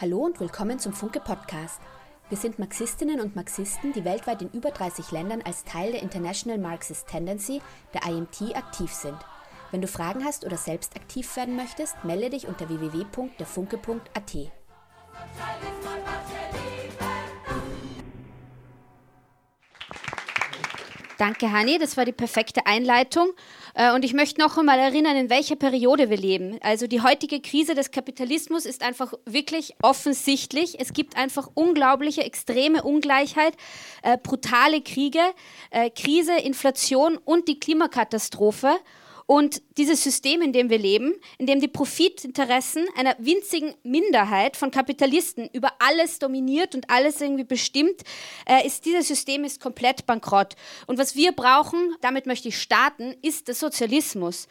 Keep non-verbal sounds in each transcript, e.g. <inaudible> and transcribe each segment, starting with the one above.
Hallo und willkommen zum Funke Podcast. Wir sind Marxistinnen und Marxisten, die weltweit in über 30 Ländern als Teil der International Marxist Tendency, der IMT, aktiv sind. Wenn du Fragen hast oder selbst aktiv werden möchtest, melde dich unter www.derfunke.at. Danke, Hani. Das war die perfekte Einleitung. Äh, und ich möchte noch einmal erinnern, in welcher Periode wir leben. Also die heutige Krise des Kapitalismus ist einfach wirklich offensichtlich. Es gibt einfach unglaubliche, extreme Ungleichheit, äh, brutale Kriege, äh, Krise, Inflation und die Klimakatastrophe. Und dieses System, in dem wir leben, in dem die Profitinteressen einer winzigen Minderheit von Kapitalisten über alles dominiert und alles irgendwie bestimmt, äh, ist dieses System ist komplett bankrott. Und was wir brauchen, damit möchte ich starten, ist der Sozialismus.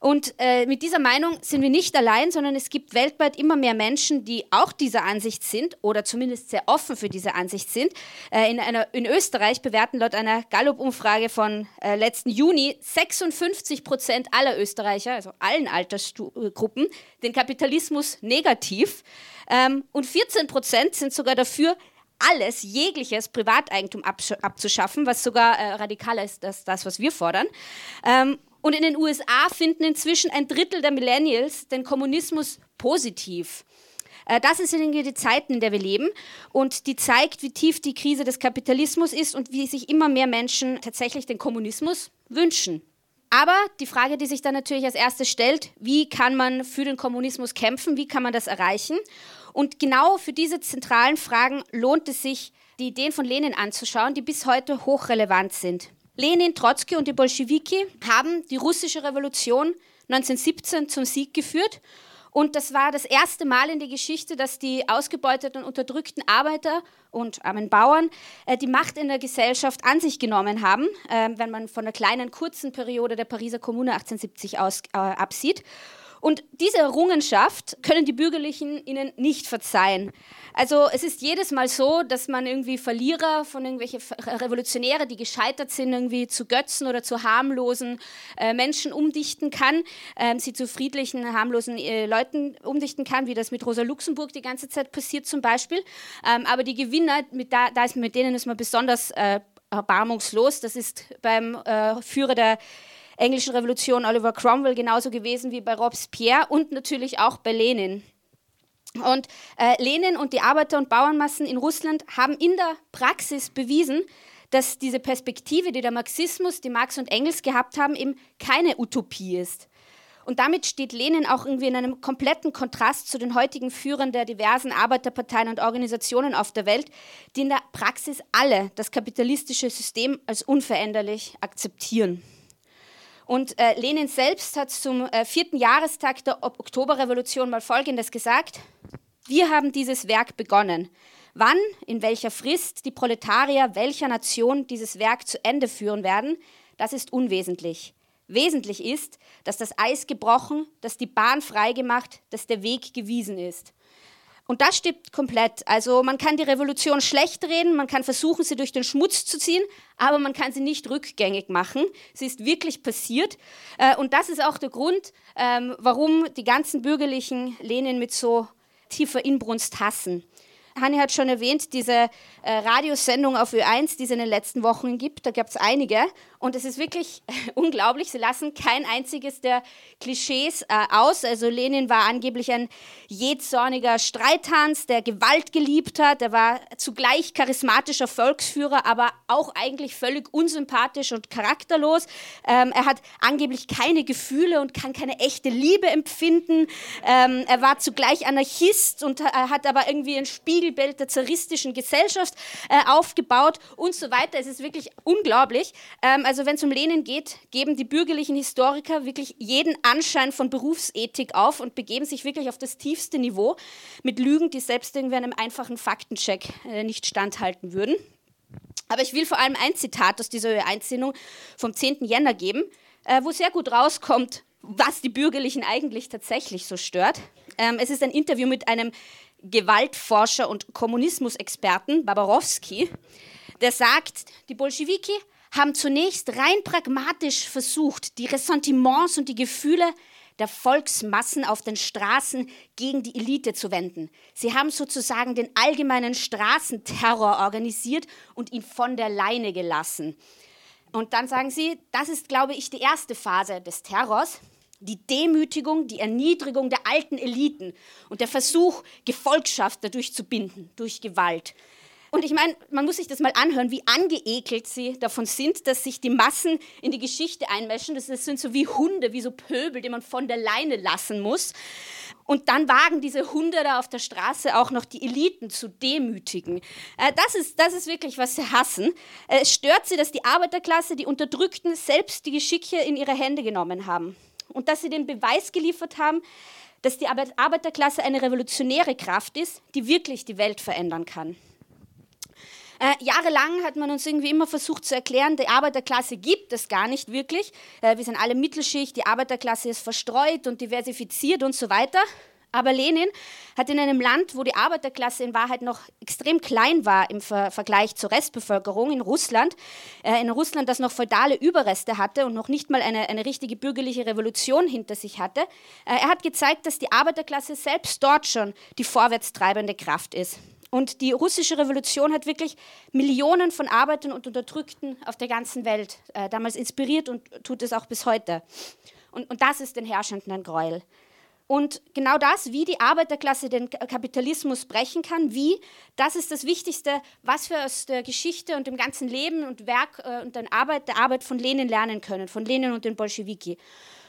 Und äh, mit dieser Meinung sind wir nicht allein, sondern es gibt weltweit immer mehr Menschen, die auch dieser Ansicht sind oder zumindest sehr offen für diese Ansicht sind. Äh, in, einer, in Österreich bewerten laut einer Gallup-Umfrage von äh, letzten Juni 56 Prozent aller Österreicher, also allen Altersgruppen, den Kapitalismus negativ. Ähm, und 14 Prozent sind sogar dafür, alles, jegliches Privateigentum abzuschaffen, was sogar äh, radikaler ist als das, was wir fordern. Ähm, und in den USA finden inzwischen ein Drittel der Millennials den Kommunismus positiv. Äh, das sind die Zeiten, in der wir leben und die zeigt, wie tief die Krise des Kapitalismus ist und wie sich immer mehr Menschen tatsächlich den Kommunismus wünschen. Aber die Frage, die sich dann natürlich als erstes stellt, wie kann man für den Kommunismus kämpfen, wie kann man das erreichen? Und genau für diese zentralen Fragen lohnt es sich, die Ideen von Lenin anzuschauen, die bis heute hochrelevant sind. Lenin, Trotzki und die Bolschewiki haben die russische Revolution 1917 zum Sieg geführt. Und das war das erste Mal in der Geschichte, dass die ausgebeuteten unterdrückten Arbeiter und armen Bauern äh, die Macht in der Gesellschaft an sich genommen haben, äh, wenn man von der kleinen, kurzen Periode der Pariser Kommune 1870 aus, äh, absieht. Und diese Errungenschaft können die Bürgerlichen ihnen nicht verzeihen. Also es ist jedes Mal so, dass man irgendwie Verlierer von irgendwelchen Revolutionäre, die gescheitert sind, irgendwie zu Götzen oder zu harmlosen äh, Menschen umdichten kann, äh, sie zu friedlichen, harmlosen äh, Leuten umdichten kann, wie das mit Rosa Luxemburg die ganze Zeit passiert zum Beispiel. Ähm, aber die Gewinner, mit, da, da ist, mit denen ist man besonders äh, erbarmungslos. Das ist beim äh, Führer der englischen Revolution Oliver Cromwell genauso gewesen wie bei Robespierre und natürlich auch bei Lenin. Und äh, Lenin und die Arbeiter- und Bauernmassen in Russland haben in der Praxis bewiesen, dass diese Perspektive, die der Marxismus, die Marx und Engels gehabt haben, eben keine Utopie ist. Und damit steht Lenin auch irgendwie in einem kompletten Kontrast zu den heutigen Führern der diversen Arbeiterparteien und Organisationen auf der Welt, die in der Praxis alle das kapitalistische System als unveränderlich akzeptieren. Und äh, Lenin selbst hat zum äh, vierten Jahrestag der Oktoberrevolution mal Folgendes gesagt. Wir haben dieses Werk begonnen. Wann, in welcher Frist die Proletarier welcher Nation dieses Werk zu Ende führen werden, das ist unwesentlich. Wesentlich ist, dass das Eis gebrochen, dass die Bahn freigemacht, dass der Weg gewiesen ist. Und das stimmt komplett. Also man kann die Revolution schlecht reden, man kann versuchen, sie durch den Schmutz zu ziehen, aber man kann sie nicht rückgängig machen. Sie ist wirklich passiert. Äh, und das ist auch der Grund, ähm, warum die ganzen Bürgerlichen Lenin mit so tiefer Inbrunst hassen. Hanni hat schon erwähnt, diese äh, Radiosendung auf Ö1, die es in den letzten Wochen gibt, da gab es einige. Und es ist wirklich <laughs> unglaublich, sie lassen kein einziges der Klischees äh, aus. Also Lenin war angeblich ein jähzorniger Streithans, der Gewalt geliebt hat. Er war zugleich charismatischer Volksführer, aber auch eigentlich völlig unsympathisch und charakterlos. Ähm, er hat angeblich keine Gefühle und kann keine echte Liebe empfinden. Ähm, er war zugleich Anarchist und äh, hat aber irgendwie ein Spiegelbild der zaristischen Gesellschaft äh, aufgebaut und so weiter. Es ist wirklich unglaublich. Ähm, also wenn es um Lenin geht, geben die bürgerlichen Historiker wirklich jeden Anschein von Berufsethik auf und begeben sich wirklich auf das tiefste Niveau mit Lügen, die selbst irgendwie einem einfachen Faktencheck äh, nicht standhalten würden. Aber ich will vor allem ein Zitat aus dieser Einsinnung vom 10. Jänner geben, äh, wo sehr gut rauskommt, was die Bürgerlichen eigentlich tatsächlich so stört. Ähm, es ist ein Interview mit einem Gewaltforscher und Kommunismusexperten, Babarowski, der sagt, die Bolschewiki haben zunächst rein pragmatisch versucht, die Ressentiments und die Gefühle der Volksmassen auf den Straßen gegen die Elite zu wenden. Sie haben sozusagen den allgemeinen Straßenterror organisiert und ihn von der Leine gelassen. Und dann sagen sie, das ist, glaube ich, die erste Phase des Terrors die Demütigung, die Erniedrigung der alten Eliten und der Versuch, Gefolgschaft dadurch zu binden, durch Gewalt. Und ich meine, man muss sich das mal anhören, wie angeekelt sie davon sind, dass sich die Massen in die Geschichte einmischen. Das sind so wie Hunde, wie so Pöbel, die man von der Leine lassen muss. Und dann wagen diese Hunde da auf der Straße auch noch die Eliten zu demütigen. Äh, das, ist, das ist wirklich, was sie hassen. Äh, es stört sie, dass die Arbeiterklasse, die Unterdrückten, selbst die Geschicke in ihre Hände genommen haben und dass sie den Beweis geliefert haben, dass die Arbeiterklasse eine revolutionäre Kraft ist, die wirklich die Welt verändern kann. Äh, jahrelang hat man uns irgendwie immer versucht zu erklären, die Arbeiterklasse gibt es gar nicht wirklich. Äh, wir sind alle Mittelschicht, die Arbeiterklasse ist verstreut und diversifiziert und so weiter. Aber Lenin hat in einem Land, wo die Arbeiterklasse in Wahrheit noch extrem klein war im Ver Vergleich zur Restbevölkerung, in Russland, äh, in Russland, das noch feudale Überreste hatte und noch nicht mal eine, eine richtige bürgerliche Revolution hinter sich hatte, äh, er hat gezeigt, dass die Arbeiterklasse selbst dort schon die vorwärtstreibende Kraft ist. Und die russische Revolution hat wirklich Millionen von Arbeitern und Unterdrückten auf der ganzen Welt äh, damals inspiriert und tut es auch bis heute. Und, und das ist den Herrschenden ein Gräuel. Und genau das, wie die Arbeiterklasse den Kapitalismus brechen kann, wie, das ist das Wichtigste, was wir aus der Geschichte und dem ganzen Leben und Werk äh, und der Arbeit, der Arbeit von Lenin lernen können, von Lenin und den Bolschewiki.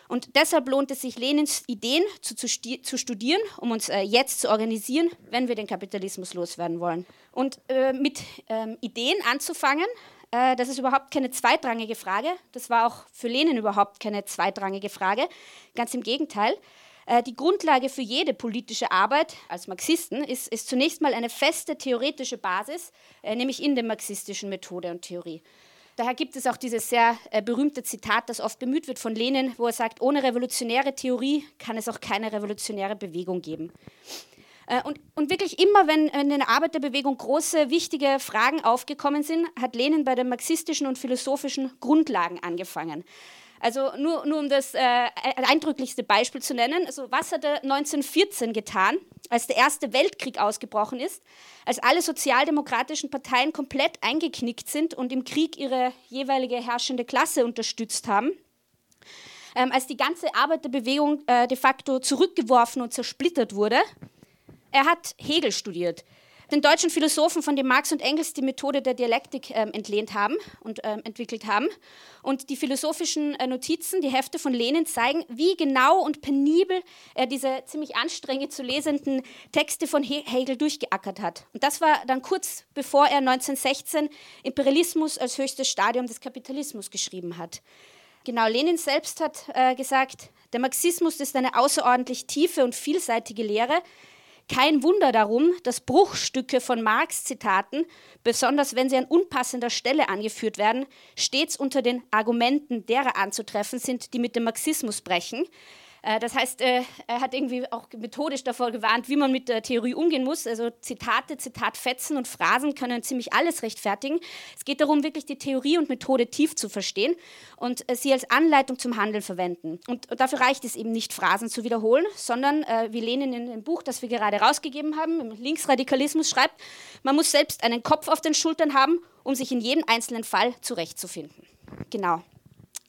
Und deshalb lohnt es sich, Lenins Ideen zu, zu, zu studieren, um uns äh, jetzt zu organisieren, wenn wir den Kapitalismus loswerden wollen. Und äh, mit ähm, Ideen anzufangen, äh, das ist überhaupt keine zweitrangige Frage. Das war auch für Lenin überhaupt keine zweitrangige Frage. Ganz im Gegenteil. Äh, die Grundlage für jede politische Arbeit als Marxisten ist, ist zunächst mal eine feste theoretische Basis, äh, nämlich in der marxistischen Methode und Theorie. Daher gibt es auch dieses sehr äh, berühmte Zitat, das oft bemüht wird von Lenin, wo er sagt, ohne revolutionäre Theorie kann es auch keine revolutionäre Bewegung geben. Und, und, wirklich immer, wenn in der Arbeiterbewegung große, wichtige Fragen aufgekommen sind, hat Lenin bei den marxistischen und philosophischen Grundlagen angefangen. Also nur, nur um das äh, eindrücklichste Beispiel zu nennen. Also was hat er 1914 getan, als der Erste Weltkrieg ausgebrochen ist, als alle sozialdemokratischen Parteien komplett eingeknickt sind und im Krieg ihre jeweilige herrschende Klasse unterstützt haben? Ähm, als die ganze Arbeiterbewegung äh, de facto zurückgeworfen und zersplittert wurde. Er hat Hegel studiert den deutschen Philosophen, von dem Marx und Engels die Methode der Dialektik ähm, entlehnt haben und ähm, entwickelt haben. Und die philosophischen äh, Notizen, die Hefte von Lenin zeigen, wie genau und penibel er diese ziemlich anstrengend zu lesenden Texte von He Hegel durchgeackert hat. Und das war dann kurz bevor er 1916 Imperialismus als höchstes Stadium des Kapitalismus geschrieben hat. Genau, Lenin selbst hat äh, gesagt, der Marxismus ist eine außerordentlich tiefe und vielseitige Lehre, kein Wunder darum, dass Bruchstücke von Marx-Zitaten, besonders wenn sie an unpassender Stelle angeführt werden, stets unter den Argumenten derer anzutreffen sind, die mit dem Marxismus brechen. Äh, das heißt, äh, er hat irgendwie auch methodisch davor gewarnt, wie man mit der Theorie umgehen muss. Also Zitate, Zitatfetzen und Phrasen können ziemlich alles rechtfertigen. Es geht darum, wirklich die Theorie und Methode tief zu verstehen und äh, sie als Anleitung zum Handeln verwenden. Und dafür reicht es eben nicht, Phrasen zu wiederholen, sondern wie Lenin in dem Buch, das wir gerade rausgegeben haben, im Linksradikalismus schreibt, man muss selbst einen Kopf auf den Schultern haben, um sich in jedem einzelnen Fall zurechtzufinden. Genau.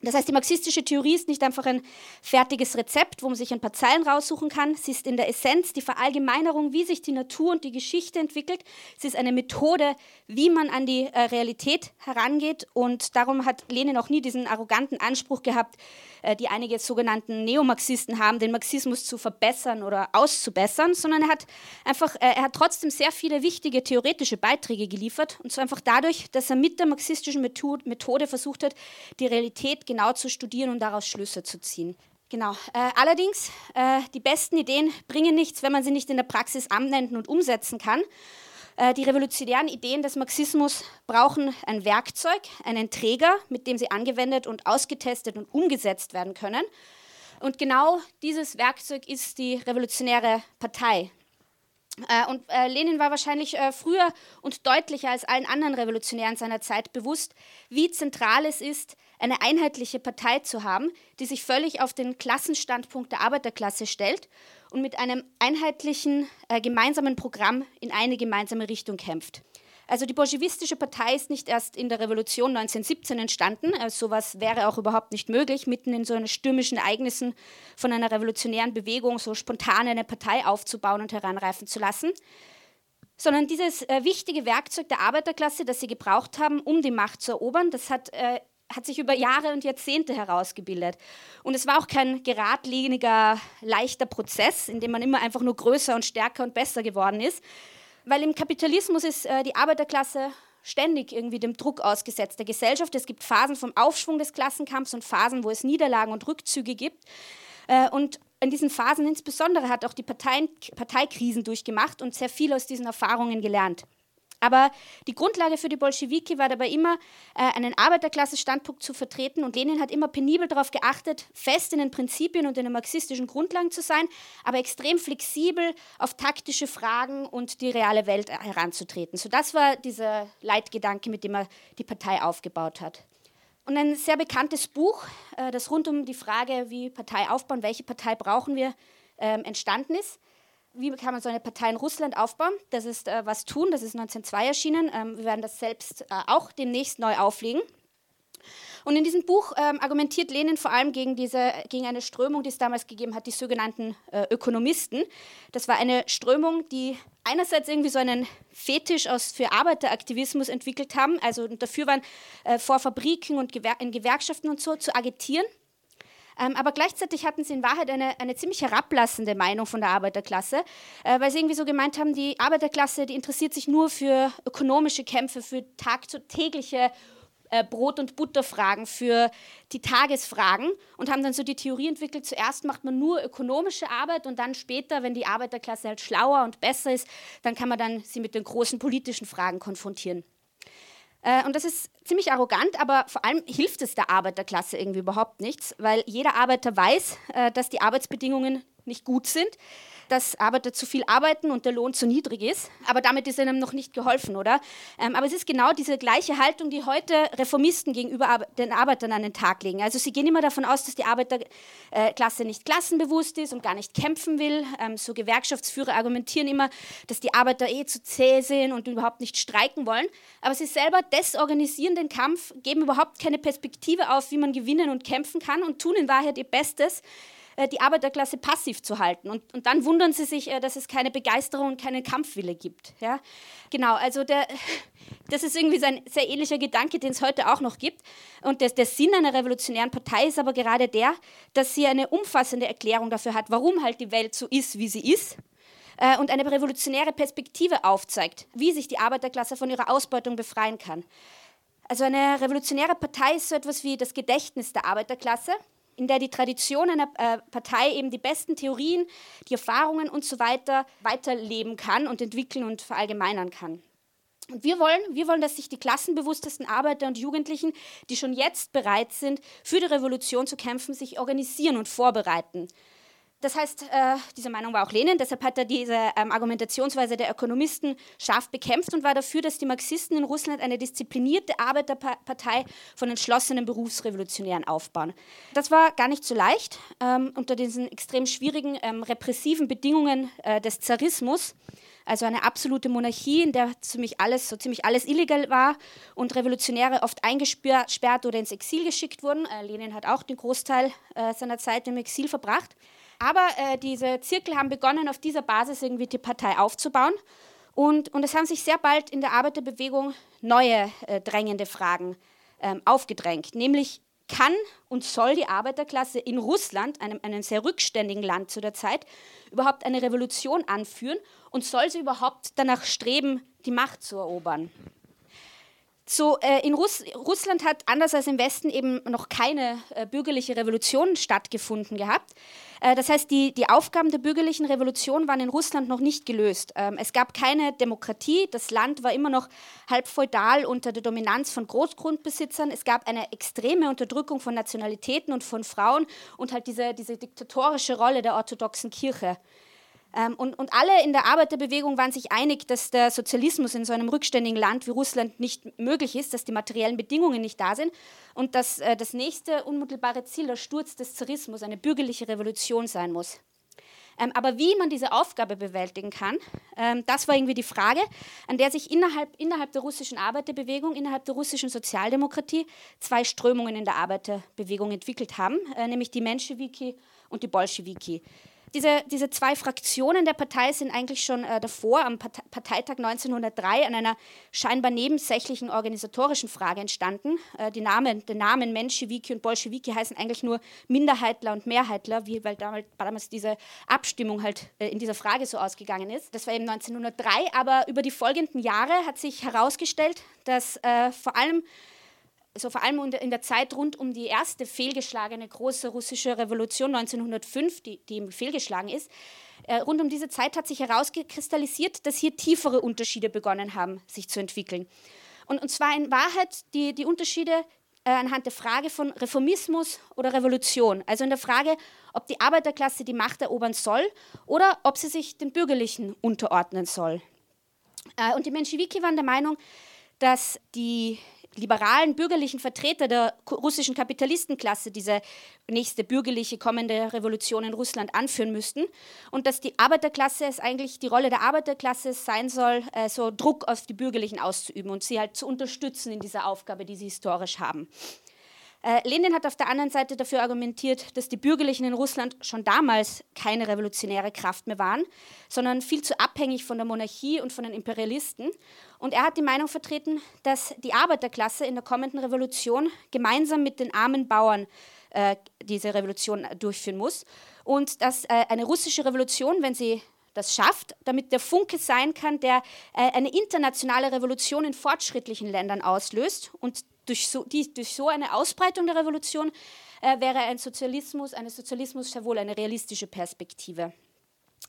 Das heißt, die marxistische Theorie ist nicht einfach ein fertiges Rezept, wo man sich ein paar Zeilen raussuchen kann. Sie ist in der Essenz die Verallgemeinerung, wie sich die Natur und die Geschichte entwickelt. Sie ist eine Methode, wie man an die äh, Realität herangeht. Und darum hat Lenin auch nie diesen arroganten Anspruch gehabt, äh, die einige sogenannten Neomarxisten haben, den Marxismus zu verbessern oder auszubessern, sondern er hat einfach, äh, er hat trotzdem sehr viele wichtige theoretische Beiträge geliefert. Und zwar einfach dadurch, dass er mit der marxistischen Methode versucht hat, die Realität genau zu studieren und daraus Schlüsse zu ziehen. Genau. Äh, allerdings, äh, die besten Ideen bringen nichts, wenn man sie nicht in der Praxis anwenden und umsetzen kann. Äh, die revolutionären Ideen des Marxismus brauchen ein Werkzeug, einen Träger, mit dem sie angewendet und ausgetestet und umgesetzt werden können. Und genau dieses Werkzeug ist die revolutionäre Partei. Äh, und äh, Lenin war wahrscheinlich äh, früher und deutlicher als allen anderen Revolutionären seiner Zeit bewusst, wie zentral es ist, eine einheitliche Partei zu haben, die sich völlig auf den Klassenstandpunkt der Arbeiterklasse stellt und mit einem einheitlichen äh, gemeinsamen Programm in eine gemeinsame Richtung kämpft. Also die bolschewistische Partei ist nicht erst in der Revolution 1917 entstanden. Also sowas wäre auch überhaupt nicht möglich, mitten in so einen stürmischen Ereignissen von einer revolutionären Bewegung so spontan eine Partei aufzubauen und heranreifen zu lassen. Sondern dieses äh, wichtige Werkzeug der Arbeiterklasse, das sie gebraucht haben, um die Macht zu erobern, das hat äh, hat sich über Jahre und Jahrzehnte herausgebildet. Und es war auch kein geradliniger, leichter Prozess, in dem man immer einfach nur größer und stärker und besser geworden ist, weil im Kapitalismus ist äh, die Arbeiterklasse ständig irgendwie dem Druck ausgesetzt der Gesellschaft. Es gibt Phasen vom Aufschwung des Klassenkampfs und Phasen, wo es Niederlagen und Rückzüge gibt. Äh, und in diesen Phasen insbesondere hat auch die Parteien, Parteikrisen durchgemacht und sehr viel aus diesen Erfahrungen gelernt. Aber die Grundlage für die Bolschewiki war dabei immer, äh, einen Arbeiterklasse-Standpunkt zu vertreten. Und Lenin hat immer penibel darauf geachtet, fest in den Prinzipien und in den marxistischen Grundlagen zu sein, aber extrem flexibel auf taktische Fragen und die reale Welt heranzutreten. So das war dieser Leitgedanke, mit dem er die Partei aufgebaut hat. Und ein sehr bekanntes Buch, äh, das rund um die Frage, wie Partei aufbauen, welche Partei brauchen wir, ähm, entstanden ist, wie kann man so eine Partei in Russland aufbauen? Das ist äh, was tun, das ist 1902 erschienen. Ähm, wir werden das selbst äh, auch demnächst neu auflegen. Und in diesem Buch ähm, argumentiert Lenin vor allem gegen, diese, gegen eine Strömung, die es damals gegeben hat, die sogenannten äh, Ökonomisten. Das war eine Strömung, die einerseits irgendwie so einen Fetisch aus, für Arbeiteraktivismus entwickelt haben, also dafür waren, äh, vor Fabriken und Gewer in Gewerkschaften und so zu agitieren aber gleichzeitig hatten sie in Wahrheit eine, eine ziemlich herablassende Meinung von der Arbeiterklasse, äh, weil sie irgendwie so gemeint haben, die Arbeiterklasse, die interessiert sich nur für ökonomische Kämpfe, für tagtägliche äh, Brot- und Butterfragen, für die Tagesfragen und haben dann so die Theorie entwickelt, zuerst macht man nur ökonomische Arbeit und dann später, wenn die Arbeiterklasse halt schlauer und besser ist, dann kann man dann sie mit den großen politischen Fragen konfrontieren. Äh, und das ist ziemlich arrogant, aber vor allem hilft es der Arbeiterklasse irgendwie überhaupt nichts, weil jeder Arbeiter weiß, äh, dass die Arbeitsbedingungen nicht gut sind dass Arbeiter zu viel arbeiten und der Lohn zu niedrig ist. Aber damit ist ihnen noch nicht geholfen, oder? Ähm, aber es ist genau diese gleiche Haltung, die heute Reformisten gegenüber den Arbeitern an den Tag legen. Also sie gehen immer davon aus, dass die Arbeiterklasse nicht klassenbewusst ist und gar nicht kämpfen will. Ähm, so Gewerkschaftsführer argumentieren immer, dass die Arbeiter eh zu zäh sind und überhaupt nicht streiken wollen. Aber sie selber desorganisieren den Kampf, geben überhaupt keine Perspektive auf, wie man gewinnen und kämpfen kann und tun in Wahrheit ihr Bestes, die Arbeiterklasse passiv zu halten. Und, und dann wundern sie sich, äh, dass es keine Begeisterung und keinen Kampfwille gibt. Ja? Genau, also der, <laughs> das ist irgendwie so ein sehr ähnlicher Gedanke, den es heute auch noch gibt. Und der, der Sinn einer revolutionären Partei ist aber gerade der, dass sie eine umfassende Erklärung dafür hat, warum halt die Welt so ist, wie sie ist äh, und eine revolutionäre Perspektive aufzeigt, wie sich die Arbeiterklasse von ihrer Ausbeutung befreien kann. Also eine revolutionäre Partei ist so etwas wie das Gedächtnis der Arbeiterklasse in der die Tradition einer äh, Partei eben die besten Theorien, die Erfahrungen und so weiter weiterleben kann und entwickeln und verallgemeinern kann. Und wir wollen, wir wollen, dass sich die klassenbewusstesten Arbeiter und Jugendlichen, die schon jetzt bereit sind, für die Revolution zu kämpfen, sich organisieren und vorbereiten. Das heißt, äh, diese Meinung war auch Lenin, deshalb hat er diese ähm, Argumentationsweise der Ökonomisten scharf bekämpft und war dafür, dass die Marxisten in Russland eine disziplinierte Arbeiterpartei von entschlossenen Berufsrevolutionären aufbauen. Das war gar nicht so leicht ähm, unter diesen extrem schwierigen ähm, repressiven Bedingungen äh, des Zarismus. Also eine absolute Monarchie, in der ziemlich alles, so ziemlich alles illegal war und Revolutionäre oft eingesperrt oder ins Exil geschickt wurden. Äh, Lenin hat auch den Großteil äh, seiner Zeit im Exil verbracht. Aber äh, diese Zirkel haben begonnen, auf dieser Basis irgendwie die Partei aufzubauen. Und, und es haben sich sehr bald in der Arbeiterbewegung neue äh, drängende Fragen ähm, aufgedrängt. Nämlich, kann und soll die Arbeiterklasse in Russland, einem, einem sehr rückständigen Land zu der Zeit, überhaupt eine Revolution anführen und soll sie überhaupt danach streben, die Macht zu erobern? So, äh, in Russ Russland hat anders als im Westen eben noch keine äh, bürgerliche Revolution stattgefunden gehabt. Äh, das heißt, die, die Aufgaben der bürgerlichen Revolution waren in Russland noch nicht gelöst. Ähm, es gab keine Demokratie, das Land war immer noch halb feudal unter der Dominanz von Großgrundbesitzern. Es gab eine extreme Unterdrückung von Nationalitäten und von Frauen und halt diese, diese diktatorische Rolle der orthodoxen Kirche. Ähm, und, und alle in der Arbeiterbewegung waren sich einig, dass der Sozialismus in so einem rückständigen Land wie Russland nicht möglich ist, dass die materiellen Bedingungen nicht da sind und dass äh, das nächste unmittelbare Ziel der Sturz des Zarismus, eine bürgerliche Revolution sein muss. Ähm, aber wie man diese Aufgabe bewältigen kann, ähm, das war irgendwie die Frage, an der sich innerhalb, innerhalb der russischen Arbeiterbewegung, innerhalb der russischen Sozialdemokratie zwei Strömungen in der Arbeiterbewegung entwickelt haben, äh, nämlich die Menschewiki und die Bolschewiki. Diese, diese zwei Fraktionen der Partei sind eigentlich schon äh, davor, am Parteitag 1903, an einer scheinbar nebensächlichen organisatorischen Frage entstanden. Äh, die Namen, der Namen Menschewiki und Bolschewiki heißen eigentlich nur Minderheitler und Mehrheitler, wie, weil damals, damals diese Abstimmung halt äh, in dieser Frage so ausgegangen ist. Das war eben 1903, aber über die folgenden Jahre hat sich herausgestellt, dass äh, vor allem also vor allem in der Zeit rund um die erste fehlgeschlagene große russische Revolution 1905, die, die fehlgeschlagen ist, äh, rund um diese Zeit hat sich herausgekristallisiert, dass hier tiefere Unterschiede begonnen haben, sich zu entwickeln. Und, und zwar in Wahrheit die, die Unterschiede äh, anhand der Frage von Reformismus oder Revolution. Also in der Frage, ob die Arbeiterklasse die Macht erobern soll oder ob sie sich den Bürgerlichen unterordnen soll. Äh, und die Menschewiki waren der Meinung, dass die liberalen bürgerlichen Vertreter der russischen Kapitalistenklasse diese nächste bürgerliche kommende Revolution in Russland anführen müssten und dass die Arbeiterklasse es eigentlich die Rolle der Arbeiterklasse sein soll, äh, so Druck auf die Bürgerlichen auszuüben und sie halt zu unterstützen in dieser Aufgabe, die sie historisch haben. Äh, Lenin hat auf der anderen Seite dafür argumentiert, dass die Bürgerlichen in Russland schon damals keine revolutionäre Kraft mehr waren, sondern viel zu abhängig von der Monarchie und von den Imperialisten. Und er hat die Meinung vertreten, dass die Arbeiterklasse in der kommenden Revolution gemeinsam mit den armen Bauern äh, diese Revolution durchführen muss und dass äh, eine russische Revolution, wenn sie das schafft, damit der Funke sein kann, der äh, eine internationale Revolution in fortschrittlichen Ländern auslöst und durch so, die, durch so eine Ausbreitung der Revolution äh, wäre ein Sozialismus, eine Sozialismus sehr wohl eine realistische Perspektive.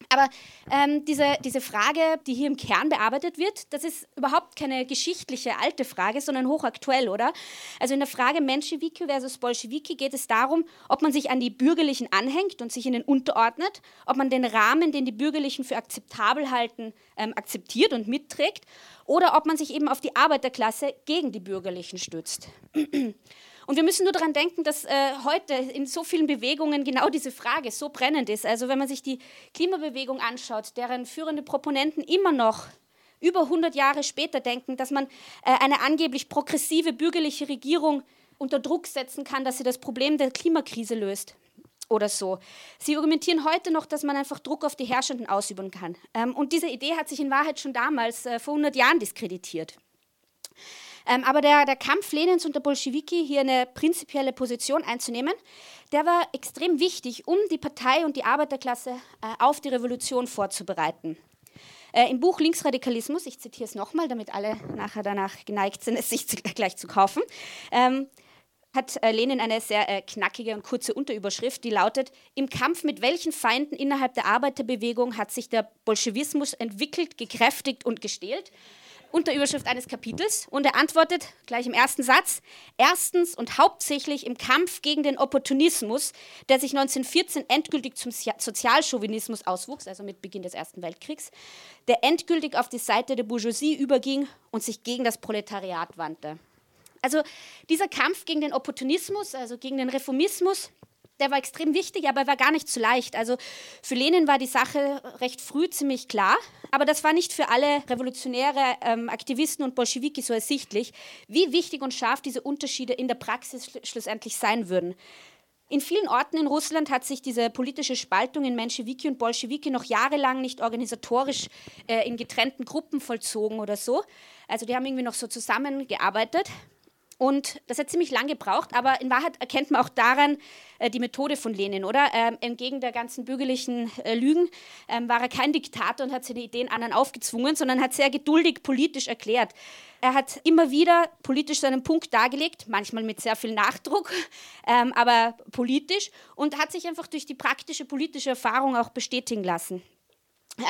Aber ähm, diese, diese Frage, die hier im Kern bearbeitet wird, das ist überhaupt keine geschichtliche alte Frage, sondern hochaktuell, oder? Also in der Frage Menschewiki versus Bolschewiki geht es darum, ob man sich an die Bürgerlichen anhängt und sich ihnen unterordnet, ob man den Rahmen, den die Bürgerlichen für akzeptabel halten, ähm, akzeptiert und mitträgt, oder ob man sich eben auf die Arbeiterklasse gegen die Bürgerlichen stützt. Und wir müssen nur daran denken, dass äh, heute in so vielen Bewegungen genau diese Frage so brennend ist. Also wenn man sich die Klimabewegung anschaut, deren führende Proponenten immer noch über 100 Jahre später denken, dass man äh, eine angeblich progressive bürgerliche Regierung unter Druck setzen kann, dass sie das Problem der Klimakrise löst oder so. Sie argumentieren heute noch, dass man einfach Druck auf die Herrschenden ausüben kann. Ähm, und diese Idee hat sich in Wahrheit schon damals, äh, vor 100 Jahren, diskreditiert. Ähm, aber der, der Kampf Lenins und der Bolschewiki, hier eine prinzipielle Position einzunehmen, der war extrem wichtig, um die Partei und die Arbeiterklasse äh, auf die Revolution vorzubereiten. Äh, Im Buch Linksradikalismus, ich zitiere es nochmal, damit alle nachher danach geneigt sind, es sich zu, <laughs> gleich zu kaufen, ähm, hat äh, Lenin eine sehr äh, knackige und kurze Unterüberschrift, die lautet, im Kampf mit welchen Feinden innerhalb der Arbeiterbewegung hat sich der Bolschewismus entwickelt, gekräftigt und gestählt? Unterüberschrift eines Kapitels. Und er antwortet gleich im ersten Satz, erstens und hauptsächlich im Kampf gegen den Opportunismus, der sich 1914 endgültig zum Sozialchauvinismus auswuchs, also mit Beginn des Ersten Weltkriegs, der endgültig auf die Seite der Bourgeoisie überging und sich gegen das Proletariat wandte. Also dieser Kampf gegen den Opportunismus, also gegen den Reformismus, der war extrem wichtig, aber er war gar nicht so leicht. Also für Lenin war die Sache recht früh ziemlich klar, aber das war nicht für alle revolutionäre ähm, Aktivisten und Bolschewiki so ersichtlich, wie wichtig und scharf diese Unterschiede in der Praxis schl schlussendlich sein würden. In vielen Orten in Russland hat sich diese politische Spaltung in Menschewiki und Bolschewiki noch jahrelang nicht organisatorisch äh, in getrennten Gruppen vollzogen oder so. Also die haben irgendwie noch so zusammengearbeitet. Und das hat ziemlich lang gebraucht, aber in Wahrheit erkennt man auch daran äh, die Methode von Lenin, oder? Ähm, entgegen der ganzen bürgerlichen äh, Lügen ähm, war er kein Diktator und hat seine Ideen anderen aufgezwungen, sondern hat sehr geduldig politisch erklärt. Er hat immer wieder politisch seinen Punkt dargelegt, manchmal mit sehr viel Nachdruck, <laughs> ähm, aber politisch und hat sich einfach durch die praktische politische Erfahrung auch bestätigen lassen.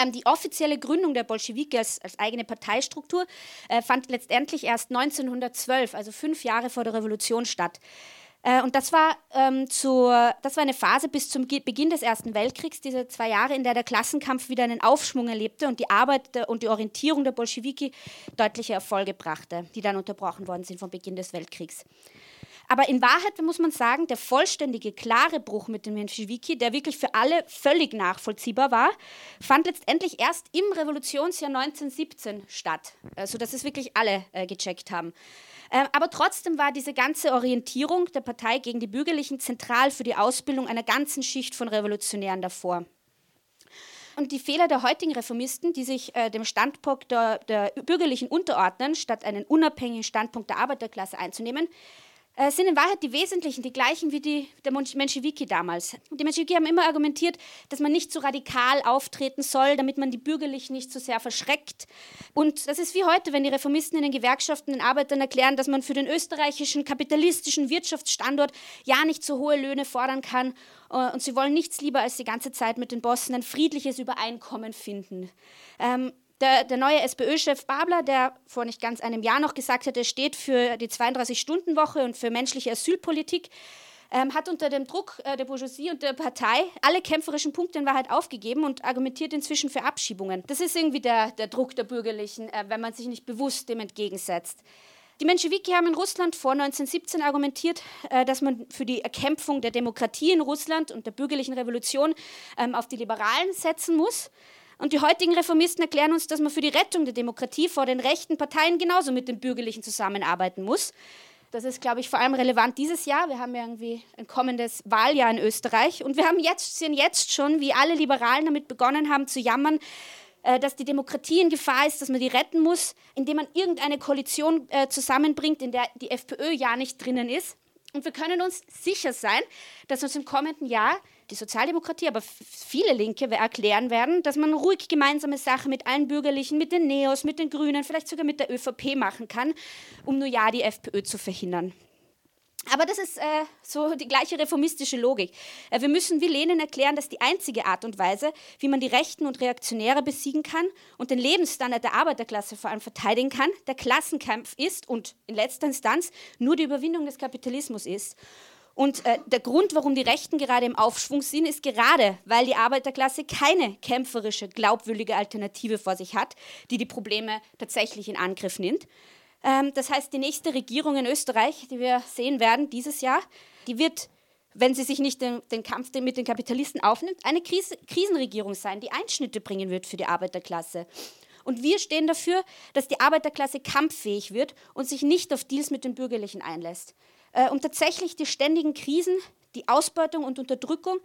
Ähm, die offizielle Gründung der Bolschewiki als, als eigene Parteistruktur äh, fand letztendlich erst 1912, also fünf Jahre vor der Revolution statt. Äh, und das war, ähm, zu, das war eine Phase bis zum Beginn des Ersten Weltkriegs, diese zwei Jahre, in der der Klassenkampf wieder einen Aufschwung erlebte und die Arbeit und die Orientierung der Bolschewiki deutliche Erfolge brachte, die dann unterbrochen worden sind vom Beginn des Weltkriegs. Aber in Wahrheit muss man sagen, der vollständige, klare Bruch mit dem Menschewiki, der wirklich für alle völlig nachvollziehbar war, fand letztendlich erst im Revolutionsjahr 1917 statt, sodass es wirklich alle äh, gecheckt haben. Äh, aber trotzdem war diese ganze Orientierung der Partei gegen die Bürgerlichen zentral für die Ausbildung einer ganzen Schicht von Revolutionären davor. Und die Fehler der heutigen Reformisten, die sich äh, dem Standpunkt der, der Bürgerlichen unterordnen, statt einen unabhängigen Standpunkt der Arbeiterklasse einzunehmen, äh, sind in Wahrheit die wesentlichen, die gleichen wie die der Menschewiki damals. Die Menschewiki haben immer argumentiert, dass man nicht so radikal auftreten soll, damit man die Bürgerlichen nicht so sehr verschreckt. Und das ist wie heute, wenn die Reformisten in den Gewerkschaften den Arbeitern erklären, dass man für den österreichischen kapitalistischen Wirtschaftsstandort ja nicht so hohe Löhne fordern kann. Äh, und sie wollen nichts lieber als die ganze Zeit mit den Bossen ein friedliches Übereinkommen finden. Ähm, der, der neue SPÖ-Chef Babler, der vor nicht ganz einem Jahr noch gesagt hat, er steht für die 32-Stunden-Woche und für menschliche Asylpolitik, ähm, hat unter dem Druck äh, der Bourgeoisie und der Partei alle kämpferischen Punkte in Wahrheit aufgegeben und argumentiert inzwischen für Abschiebungen. Das ist irgendwie der, der Druck der Bürgerlichen, äh, wenn man sich nicht bewusst dem entgegensetzt. Die Menschewiki haben in Russland vor 1917 argumentiert, äh, dass man für die Erkämpfung der Demokratie in Russland und der bürgerlichen Revolution ähm, auf die Liberalen setzen muss. Und die heutigen Reformisten erklären uns, dass man für die Rettung der Demokratie vor den rechten Parteien genauso mit den Bürgerlichen zusammenarbeiten muss. Das ist, glaube ich, vor allem relevant dieses Jahr. Wir haben ja irgendwie ein kommendes Wahljahr in Österreich und wir haben jetzt, sehen jetzt schon, wie alle Liberalen damit begonnen haben zu jammern, äh, dass die Demokratie in Gefahr ist, dass man die retten muss, indem man irgendeine Koalition äh, zusammenbringt, in der die FPÖ ja nicht drinnen ist. Und wir können uns sicher sein, dass uns im kommenden Jahr die Sozialdemokratie, aber viele Linke erklären werden, dass man ruhig gemeinsame Sachen mit allen Bürgerlichen, mit den Neos, mit den Grünen, vielleicht sogar mit der ÖVP machen kann, um nur ja die FPÖ zu verhindern. Aber das ist äh, so die gleiche reformistische Logik. Äh, wir müssen wie Lenin erklären, dass die einzige Art und Weise, wie man die Rechten und Reaktionäre besiegen kann und den Lebensstandard der Arbeiterklasse vor allem verteidigen kann, der Klassenkampf ist und in letzter Instanz nur die Überwindung des Kapitalismus ist. Und äh, der Grund, warum die Rechten gerade im Aufschwung sind, ist gerade, weil die Arbeiterklasse keine kämpferische, glaubwürdige Alternative vor sich hat, die die Probleme tatsächlich in Angriff nimmt. Ähm, das heißt, die nächste Regierung in Österreich, die wir sehen werden dieses Jahr, die wird, wenn sie sich nicht den, den Kampf mit den Kapitalisten aufnimmt, eine Krise, Krisenregierung sein, die Einschnitte bringen wird für die Arbeiterklasse. Und wir stehen dafür, dass die Arbeiterklasse kampffähig wird und sich nicht auf Deals mit den Bürgerlichen einlässt. Äh, um tatsächlich die ständigen Krisen, die Ausbeutung und Unterdrückung,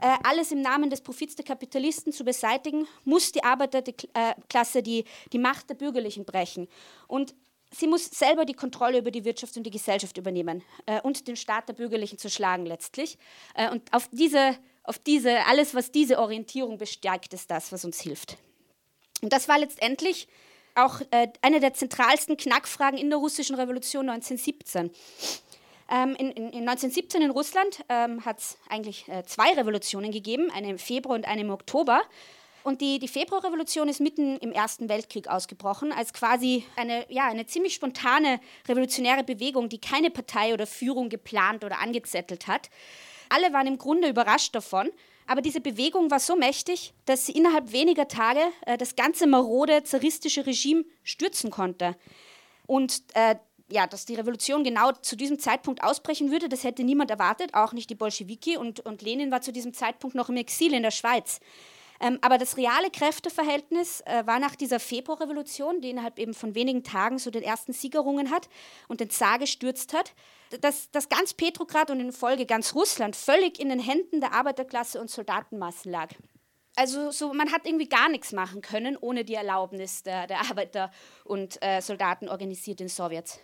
äh, alles im Namen des Profits der Kapitalisten zu beseitigen, muss die Arbeiterklasse die, die Macht der Bürgerlichen brechen. Und sie muss selber die Kontrolle über die Wirtschaft und die Gesellschaft übernehmen äh, und den Staat der Bürgerlichen zu schlagen letztlich. Äh, und auf diese, auf diese, alles, was diese Orientierung bestärkt, ist das, was uns hilft. Und das war letztendlich auch äh, eine der zentralsten Knackfragen in der russischen Revolution 1917. Ähm, in, in, in 1917 in Russland ähm, hat es eigentlich äh, zwei Revolutionen gegeben, eine im Februar und eine im Oktober. Und die, die Februarrevolution ist mitten im Ersten Weltkrieg ausgebrochen, als quasi eine, ja, eine ziemlich spontane revolutionäre Bewegung, die keine Partei oder Führung geplant oder angezettelt hat. Alle waren im Grunde überrascht davon, aber diese Bewegung war so mächtig, dass sie innerhalb weniger Tage äh, das ganze marode zaristische Regime stürzen konnte. Und äh, ja, dass die Revolution genau zu diesem Zeitpunkt ausbrechen würde, das hätte niemand erwartet, auch nicht die Bolschewiki. Und, und Lenin war zu diesem Zeitpunkt noch im Exil in der Schweiz. Ähm, aber das reale Kräfteverhältnis äh, war nach dieser Februarrevolution, die innerhalb eben von wenigen Tagen so den ersten Siegerungen hat und den Zar gestürzt hat, dass, dass ganz Petrograd und in Folge ganz Russland völlig in den Händen der Arbeiterklasse und Soldatenmassen lag. Also so, man hat irgendwie gar nichts machen können ohne die Erlaubnis der, der Arbeiter und äh, Soldaten organisiert in Sowjets.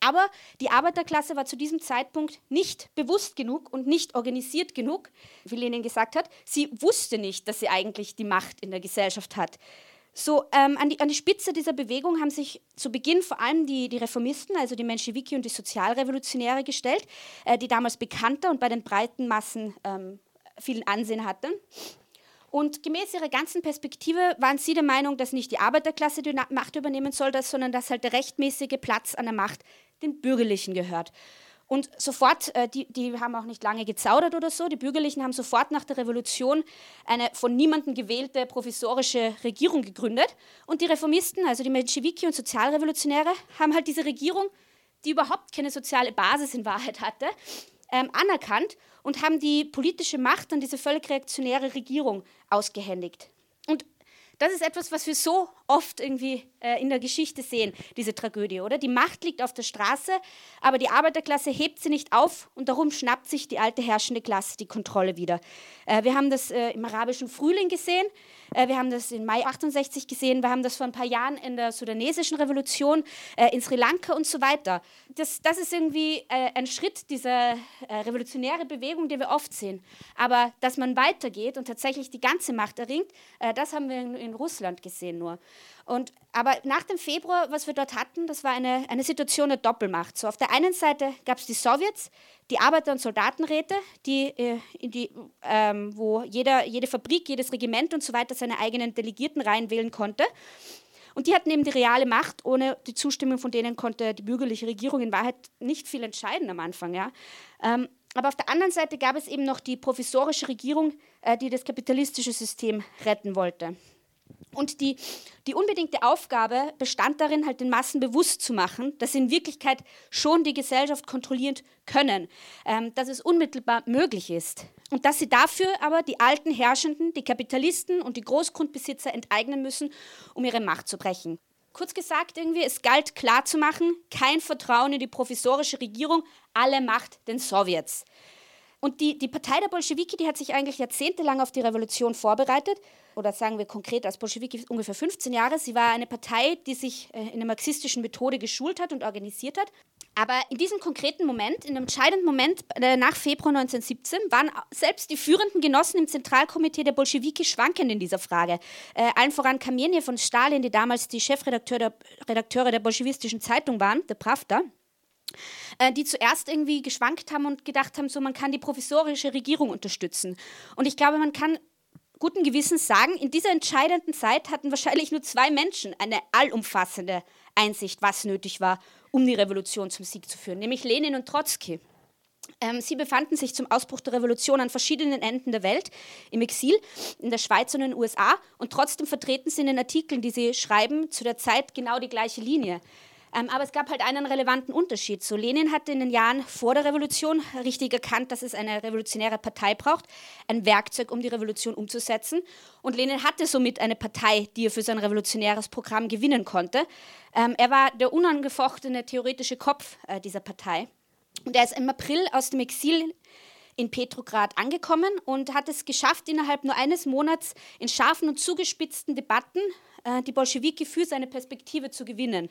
Aber die Arbeiterklasse war zu diesem Zeitpunkt nicht bewusst genug und nicht organisiert genug, wie Lenin gesagt hat. Sie wusste nicht, dass sie eigentlich die Macht in der Gesellschaft hat. So, ähm, an, die, an, die, Spitze dieser Bewegung haben sich zu Beginn vor allem die, die Reformisten, also die Menschewiki und die Sozialrevolutionäre gestellt, äh, die damals bekannter und bei den breiten Massen ähm, viel Ansehen hatten. Und gemäß ihrer ganzen Perspektive waren sie der Meinung, dass nicht die Arbeiterklasse die Macht übernehmen soll, sondern dass halt der rechtmäßige Platz an der Macht den Bürgerlichen gehört. Und sofort, äh, die, die haben auch nicht lange gezaudert oder so, die Bürgerlichen haben sofort nach der Revolution eine von niemandem gewählte provisorische Regierung gegründet. Und die Reformisten, also die Menschewiki und Sozialrevolutionäre, haben halt diese Regierung, die überhaupt keine soziale Basis in Wahrheit hatte, ähm, anerkannt und haben die politische Macht an diese völlig reaktionäre Regierung ausgehändigt. Und das ist etwas, was wir so oft irgendwie äh, in der Geschichte sehen, diese Tragödie, oder? Die Macht liegt auf der Straße, aber die Arbeiterklasse hebt sie nicht auf und darum schnappt sich die alte herrschende Klasse die Kontrolle wieder. Äh, wir haben das äh, im arabischen Frühling gesehen, wir haben das im Mai 68 gesehen, wir haben das vor ein paar Jahren in der sudanesischen Revolution, äh, in Sri Lanka und so weiter. Das, das ist irgendwie äh, ein Schritt dieser revolutionäre Bewegung, den wir oft sehen. Aber dass man weitergeht und tatsächlich die ganze Macht erringt, das haben wir in Russland gesehen nur. Und, aber nach dem Februar, was wir dort hatten, das war eine, eine Situation der Doppelmacht. So, auf der einen Seite gab es die Sowjets, die Arbeiter- und Soldatenräte, die, äh, die, ähm, wo jeder, jede Fabrik, jedes Regiment und so weiter seine eigenen Delegierten reinwählen konnte. Und die hatten eben die reale Macht. Ohne die Zustimmung von denen konnte die bürgerliche Regierung in Wahrheit nicht viel entscheiden am Anfang. Ja. Ähm, aber auf der anderen Seite gab es eben noch die provisorische Regierung, äh, die das kapitalistische System retten wollte. Und die, die unbedingte Aufgabe bestand darin, halt den Massen bewusst zu machen, dass sie in Wirklichkeit schon die Gesellschaft kontrollieren können, ähm, dass es unmittelbar möglich ist. Und dass sie dafür aber die alten Herrschenden, die Kapitalisten und die Großgrundbesitzer enteignen müssen, um ihre Macht zu brechen. Kurz gesagt, irgendwie, es galt klarzumachen, kein Vertrauen in die provisorische Regierung, alle Macht den Sowjets. Und die, die Partei der Bolschewiki, die hat sich eigentlich jahrzehntelang auf die Revolution vorbereitet, oder sagen wir konkret als Bolschewiki ungefähr 15 Jahre. Sie war eine Partei, die sich äh, in der marxistischen Methode geschult hat und organisiert hat. Aber in diesem konkreten Moment, in einem entscheidenden Moment äh, nach Februar 1917, waren selbst die führenden Genossen im Zentralkomitee der Bolschewiki schwankend in dieser Frage. Äh, allen voran Kamenjew von Stalin, die damals die Chefredakteure der, Redakteure der bolschewistischen Zeitung waren, der Pravda. Äh, die zuerst irgendwie geschwankt haben und gedacht haben, so man kann die provisorische Regierung unterstützen. Und ich glaube, man kann guten Gewissens sagen, in dieser entscheidenden Zeit hatten wahrscheinlich nur zwei Menschen eine allumfassende Einsicht, was nötig war, um die Revolution zum Sieg zu führen, nämlich Lenin und Trotzki. Ähm, sie befanden sich zum Ausbruch der Revolution an verschiedenen Enden der Welt, im Exil, in der Schweiz und in den USA, und trotzdem vertreten sie in den Artikeln, die sie schreiben, zu der Zeit genau die gleiche Linie. Ähm, aber es gab halt einen relevanten Unterschied. So Lenin hatte in den Jahren vor der Revolution richtig erkannt, dass es eine revolutionäre Partei braucht, ein Werkzeug, um die Revolution umzusetzen. Und Lenin hatte somit eine Partei, die er für sein revolutionäres Programm gewinnen konnte. Ähm, er war der unangefochtene theoretische Kopf äh, dieser Partei. Und er ist im April aus dem Exil in Petrograd angekommen und hat es geschafft, innerhalb nur eines Monats in scharfen und zugespitzten Debatten äh, die Bolschewiki für seine Perspektive zu gewinnen.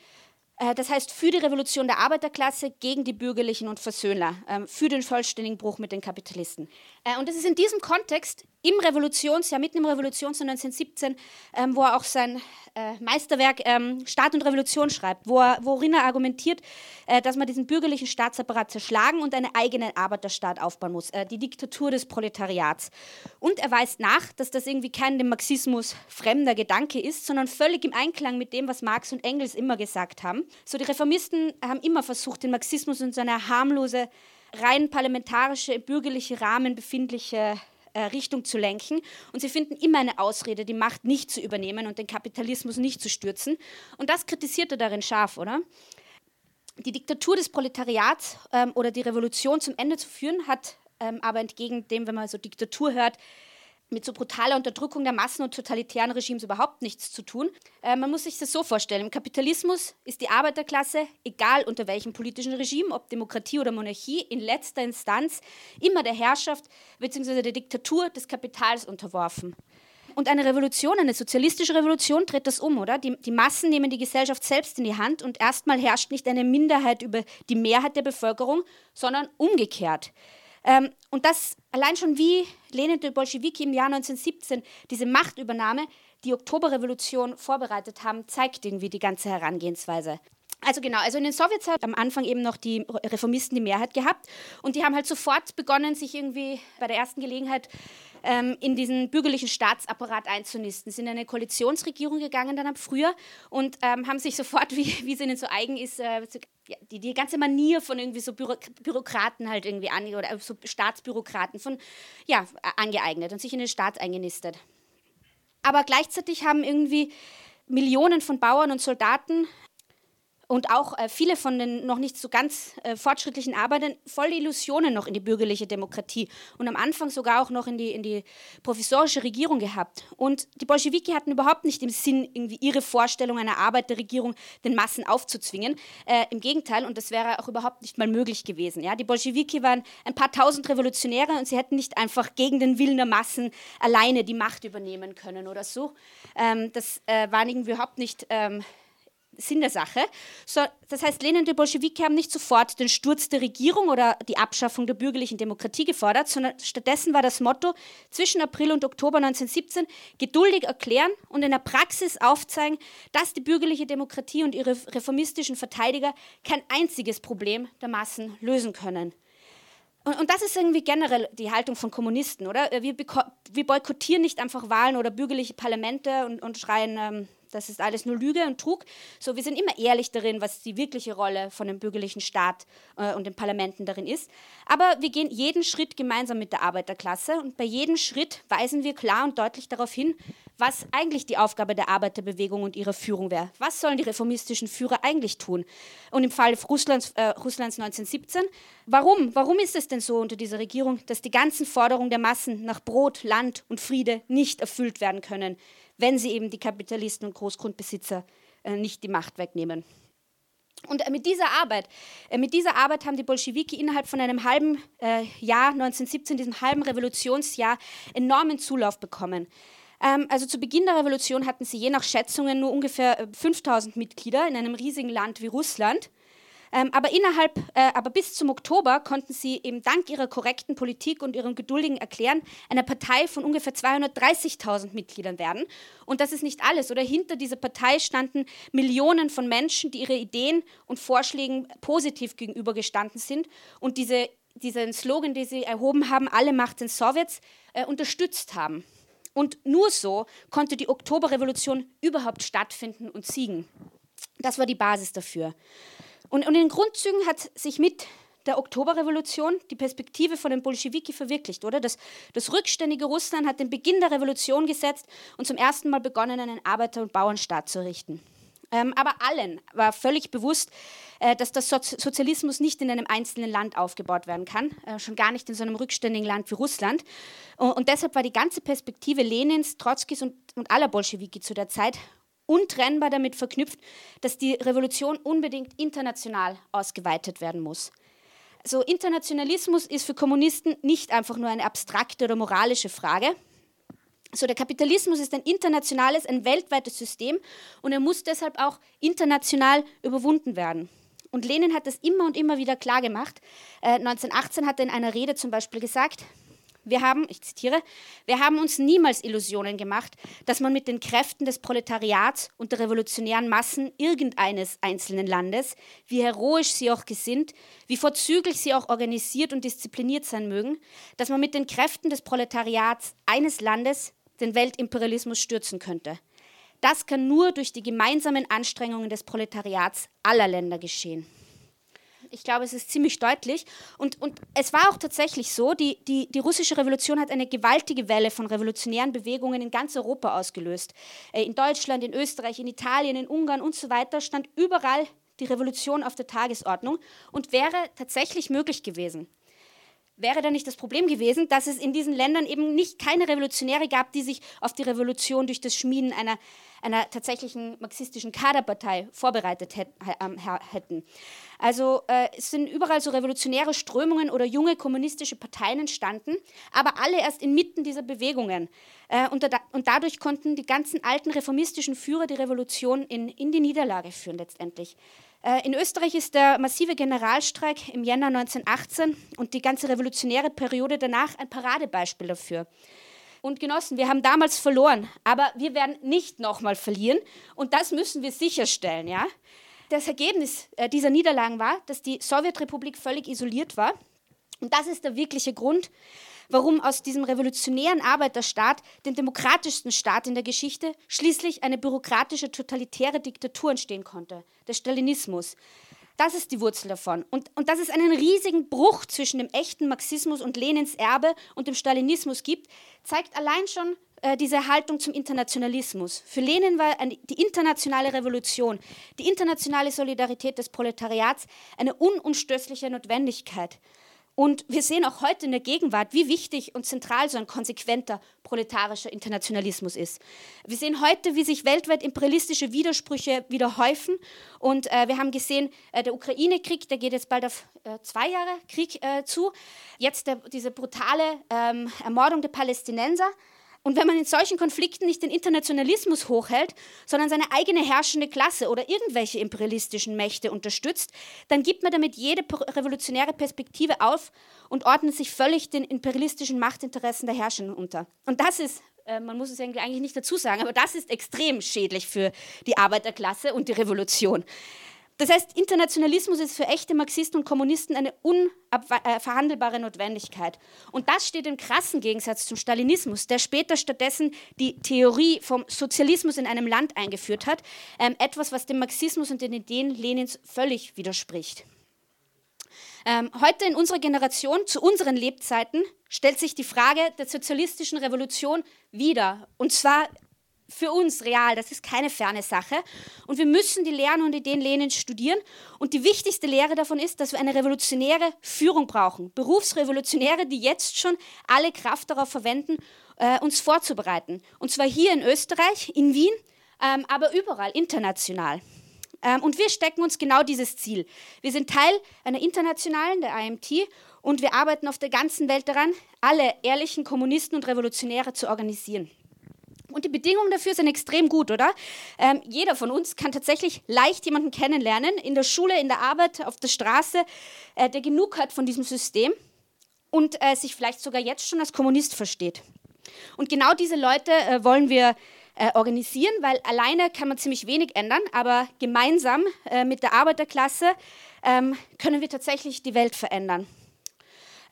Äh, das heißt, für die Revolution der Arbeiterklasse gegen die Bürgerlichen und Versöhnler, ähm, für den vollständigen Bruch mit den Kapitalisten. Äh, und es ist in diesem Kontext im Revolutionsjahr, mitten im Revolutionsjahr 1917, ähm, wo er auch sein äh, Meisterwerk ähm, Staat und Revolution schreibt, wo er, worin er argumentiert, äh, dass man diesen bürgerlichen Staatsapparat zerschlagen und einen eigenen Arbeiterstaat aufbauen muss, äh, die Diktatur des Proletariats. Und er weist nach, dass das irgendwie kein dem Marxismus fremder Gedanke ist, sondern völlig im Einklang mit dem, was Marx und Engels immer gesagt haben. So, die Reformisten haben immer versucht, den Marxismus in seine harmlose, rein parlamentarische, bürgerliche Rahmen befindliche Richtung zu lenken. Und sie finden immer eine Ausrede, die Macht nicht zu übernehmen und den Kapitalismus nicht zu stürzen. Und das kritisiert er darin scharf, oder? Die Diktatur des Proletariats ähm, oder die Revolution zum Ende zu führen, hat ähm, aber entgegen dem, wenn man so Diktatur hört, mit so brutaler Unterdrückung der Massen und totalitären Regimes überhaupt nichts zu tun. Äh, man muss sich das so vorstellen. Im Kapitalismus ist die Arbeiterklasse, egal unter welchem politischen Regime, ob Demokratie oder Monarchie, in letzter Instanz immer der Herrschaft bzw. der Diktatur des Kapitals unterworfen. Und eine Revolution, eine sozialistische Revolution dreht das um, oder? Die, die Massen nehmen die Gesellschaft selbst in die Hand und erstmal herrscht nicht eine Minderheit über die Mehrheit der Bevölkerung, sondern umgekehrt. Ähm, und das allein schon wie Lenin und Bolschewiki im Jahr 1917 diese Machtübernahme, die Oktoberrevolution vorbereitet haben, zeigt irgendwie die ganze Herangehensweise. Also genau, also in den Sowjets hat am Anfang eben noch die Reformisten die Mehrheit gehabt und die haben halt sofort begonnen, sich irgendwie bei der ersten Gelegenheit ähm, in diesen bürgerlichen Staatsapparat einzunisten. Sie sind in eine Koalitionsregierung gegangen dann ab früher und ähm, haben sich sofort, <laughs> wie, wie es ihnen so eigen ist, äh, die, die ganze Manier von irgendwie so Büro Bürokraten halt irgendwie an, oder so Staatsbürokraten von, ja, angeeignet und sich in den Staat eingenistet. Aber gleichzeitig haben irgendwie Millionen von Bauern und Soldaten und auch äh, viele von den noch nicht so ganz äh, fortschrittlichen Arbeitern volle Illusionen noch in die bürgerliche Demokratie und am Anfang sogar auch noch in die, in die provisorische Regierung gehabt. Und die Bolschewiki hatten überhaupt nicht im Sinn, irgendwie ihre Vorstellung einer Arbeiterregierung den Massen aufzuzwingen. Äh, Im Gegenteil, und das wäre auch überhaupt nicht mal möglich gewesen. Ja? Die Bolschewiki waren ein paar tausend Revolutionäre und sie hätten nicht einfach gegen den Willen der Massen alleine die Macht übernehmen können oder so. Ähm, das äh, war irgendwie überhaupt nicht... Ähm, Sinn der Sache. So, das heißt, die Bolschewiki haben nicht sofort den Sturz der Regierung oder die Abschaffung der bürgerlichen Demokratie gefordert, sondern stattdessen war das Motto zwischen April und Oktober 1917 geduldig erklären und in der Praxis aufzeigen, dass die bürgerliche Demokratie und ihre reformistischen Verteidiger kein einziges Problem der Massen lösen können. Und, und, das ist irgendwie generell die Haltung von Kommunisten, oder? Wir, wir boykottieren nicht einfach Wahlen oder bürgerliche Parlamente und, und schreien, ähm, das ist alles nur Lüge und Trug. So, wir sind immer ehrlich darin, was die wirkliche Rolle von dem bürgerlichen Staat äh, und den Parlamenten darin ist. Aber wir gehen jeden Schritt gemeinsam mit der Arbeiterklasse und bei jedem Schritt weisen wir klar und deutlich darauf hin, was eigentlich die Aufgabe der Arbeiterbewegung und ihrer Führung wäre. Was sollen die reformistischen Führer eigentlich tun? Und im Fall Russlands, äh, Russlands 1917, warum? Warum ist es denn so unter dieser Regierung, dass die ganzen Forderungen der Massen nach Brot, Land und Friede nicht erfüllt werden können? Wenn sie eben die Kapitalisten und Großgrundbesitzer äh, nicht die Macht wegnehmen. Und äh, mit dieser Arbeit, äh, mit dieser Arbeit haben die Bolschewiki innerhalb von einem halben äh, Jahr, 1917, diesem halben Revolutionsjahr, enormen Zulauf bekommen. Ähm, also zu Beginn der Revolution hatten sie je nach Schätzungen nur ungefähr 5000 Mitglieder in einem riesigen Land wie Russland. Ähm, aber innerhalb, äh, aber bis zum Oktober konnten sie eben dank ihrer korrekten Politik und ihrem geduldigen Erklären eine Partei von ungefähr 230.000 Mitgliedern werden. Und das ist nicht alles, oder? Hinter dieser Partei standen Millionen von Menschen, die ihre Ideen und Vorschlägen positiv gegenübergestanden sind und diese, diesen Slogan, den sie erhoben haben, alle Macht den Sowjets, äh, unterstützt haben. Und nur so konnte die Oktoberrevolution überhaupt stattfinden und siegen. Das war die Basis dafür. Und, und in Grundzügen hat sich mit der Oktoberrevolution die Perspektive von den Bolschewiki verwirklicht, oder? Das, das rückständige Russland hat den Beginn der Revolution gesetzt und zum ersten Mal begonnen, einen Arbeiter- und Bauernstaat zu errichten. Ähm, aber allen war völlig bewusst, äh, dass der Sozi Sozialismus nicht in einem einzelnen Land aufgebaut werden kann, äh, schon gar nicht in so einem rückständigen Land wie Russland. Und, und deshalb war die ganze Perspektive Lenins, Trotzkis und, und aller Bolschewiki zu der Zeit untrennbar damit verknüpft, dass die Revolution unbedingt international ausgeweitet werden muss. So Internationalismus ist für Kommunisten nicht einfach nur eine abstrakte oder moralische Frage. So der Kapitalismus ist ein internationales, ein weltweites System und er muss deshalb auch international überwunden werden. Und Lenin hat das immer und immer wieder klar gemacht. Äh, 1918 hat er in einer Rede zum Beispiel gesagt, wir haben, ich zitiere, wir haben uns niemals Illusionen gemacht, dass man mit den Kräften des Proletariats und der revolutionären Massen irgendeines einzelnen Landes, wie heroisch sie auch gesinnt, wie vorzüglich sie auch organisiert und diszipliniert sein mögen, dass man mit den Kräften des Proletariats eines Landes den Weltimperialismus stürzen könnte. Das kann nur durch die gemeinsamen Anstrengungen des Proletariats aller Länder geschehen. Ich glaube, es ist ziemlich deutlich. Und, und es war auch tatsächlich so, die, die, die russische Revolution hat eine gewaltige Welle von revolutionären Bewegungen in ganz Europa ausgelöst. Äh, in Deutschland, in Österreich, in Italien, in Ungarn und so weiter stand überall die Revolution auf der Tagesordnung und wäre tatsächlich möglich gewesen wäre da nicht das Problem gewesen, dass es in diesen Ländern eben nicht keine Revolutionäre gab, die sich auf die Revolution durch das Schmieden einer, einer tatsächlichen marxistischen Kaderpartei vorbereitet ähm, hätten. Also äh, es sind überall so revolutionäre Strömungen oder junge kommunistische Parteien entstanden, aber alle erst inmitten dieser Bewegungen. Äh, und, da, und, dadurch konnten die ganzen alten reformistischen Führer die Revolution in, in die Niederlage führen letztendlich. Äh, in Österreich ist der massive Generalstreik im Jänner 1918 und die ganze revolutionäre Periode danach ein Paradebeispiel dafür. Und Genossen, wir haben damals verloren, aber wir werden nicht nochmal verlieren und das müssen wir sicherstellen. Ja? Das Ergebnis äh, dieser Niederlagen war, dass die Sowjetrepublik völlig isoliert war und das ist der wirkliche Grund, warum aus diesem revolutionären Arbeiterstaat, dem demokratischsten Staat in der Geschichte, schließlich eine bürokratische, totalitäre Diktatur entstehen konnte, der Stalinismus. Das ist die Wurzel davon. Und, und dass es einen riesigen Bruch zwischen dem echten Marxismus und Lenins Erbe und dem Stalinismus gibt, zeigt allein schon äh, diese Haltung zum Internationalismus. Für Lenin war eine, die internationale Revolution, die internationale Solidarität des Proletariats eine unumstößliche Notwendigkeit. Und wir sehen auch heute in der Gegenwart, wie wichtig und zentral so ein konsequenter proletarischer Internationalismus ist. Wir sehen heute, wie sich weltweit imperialistische Widersprüche wieder häufen. Und äh, wir haben gesehen, äh, der Ukraine-Krieg, der geht jetzt bald auf äh, zwei Jahre Krieg äh, zu. Jetzt der, diese brutale ähm, Ermordung der Palästinenser. Und wenn man in solchen Konflikten nicht den Internationalismus hochhält, sondern seine eigene herrschende Klasse oder irgendwelche imperialistischen Mächte unterstützt, dann gibt man damit jede revolutionäre Perspektive auf und ordnet sich völlig den imperialistischen Machtinteressen der Herrschenden unter. Und das ist äh, man muss es eigentlich nicht dazu sagen, aber das ist extrem schädlich für die Arbeiterklasse und die Revolution. Das heißt, Internationalismus ist für echte Marxisten und Kommunisten eine unverhandelbare Notwendigkeit. Und das steht im krassen Gegensatz zum Stalinismus, der später stattdessen die Theorie vom Sozialismus in einem Land eingeführt hat, ähm, etwas, was dem Marxismus und den Ideen Lenins völlig widerspricht. Ähm, heute in unserer Generation, zu unseren Lebzeiten, stellt sich die Frage der sozialistischen Revolution wieder. Und zwar für uns real, das ist keine ferne Sache. Und wir müssen die Lehren und Ideen Lenins studieren. Und die wichtigste Lehre davon ist, dass wir eine revolutionäre Führung brauchen. Berufsrevolutionäre, die jetzt schon alle Kraft darauf verwenden, äh, uns vorzubereiten. Und zwar hier in Österreich, in Wien, ähm, aber überall, international. Ähm, und wir stecken uns genau dieses Ziel. Wir sind Teil einer internationalen, der IMT, und wir arbeiten auf der ganzen Welt daran, alle ehrlichen Kommunisten und Revolutionäre zu organisieren. Und die Bedingungen dafür sind extrem gut, oder? Ähm, jeder von uns kann tatsächlich leicht jemanden kennenlernen, in der Schule, in der Arbeit, auf der Straße, äh, der genug hat von diesem System und äh, sich vielleicht sogar jetzt schon als Kommunist versteht. Und genau diese Leute äh, wollen wir äh, organisieren, weil alleine kann man ziemlich wenig ändern, aber gemeinsam äh, mit der Arbeiterklasse ähm, können wir tatsächlich die Welt verändern.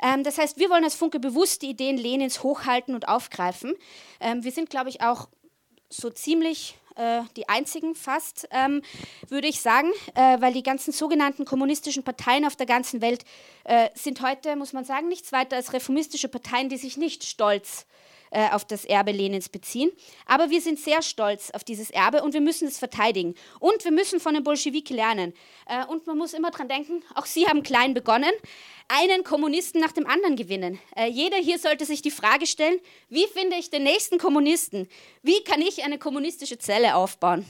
Ähm, das heißt, wir wollen als Funke bewusst die Ideen Lenins hochhalten und aufgreifen. Ähm, wir sind, glaube ich, auch so ziemlich äh, die einzigen fast, ähm, würde ich sagen, äh, weil die ganzen sogenannten kommunistischen Parteien auf der ganzen Welt äh, sind heute, muss man sagen, nichts weiter als reformistische Parteien, die sich nicht stolz äh, auf das Erbe Lenins beziehen. Aber wir sind sehr stolz auf dieses Erbe und wir müssen es verteidigen. Und wir müssen von den Bolschewiki lernen. Äh, und man muss immer dran denken, auch sie haben klein begonnen, einen Kommunisten nach dem anderen gewinnen. Äh, jeder hier sollte sich die Frage stellen, wie finde ich den nächsten Kommunisten? Wie kann ich eine kommunistische Zelle aufbauen?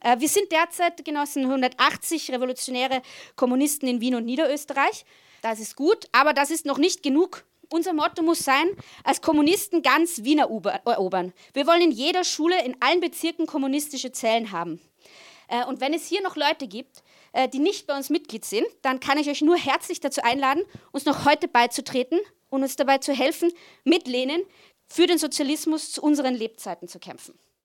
Äh, wir sind derzeit genossen 180 revolutionäre Kommunisten in Wien und Niederösterreich. Das ist gut, aber das ist noch nicht genug unser Motto muss sein, als Kommunisten ganz Wien erobern. Wir wollen in jeder Schule, in allen Bezirken kommunistische Zellen haben. Äh, und wenn es hier noch Leute gibt, äh, die nicht bei uns Mitglied sind, dann kann ich euch nur herzlich dazu einladen, uns noch heute beizutreten und uns dabei zu helfen, mit Lenin für den Sozialismus zu unseren Lebzeiten zu kämpfen.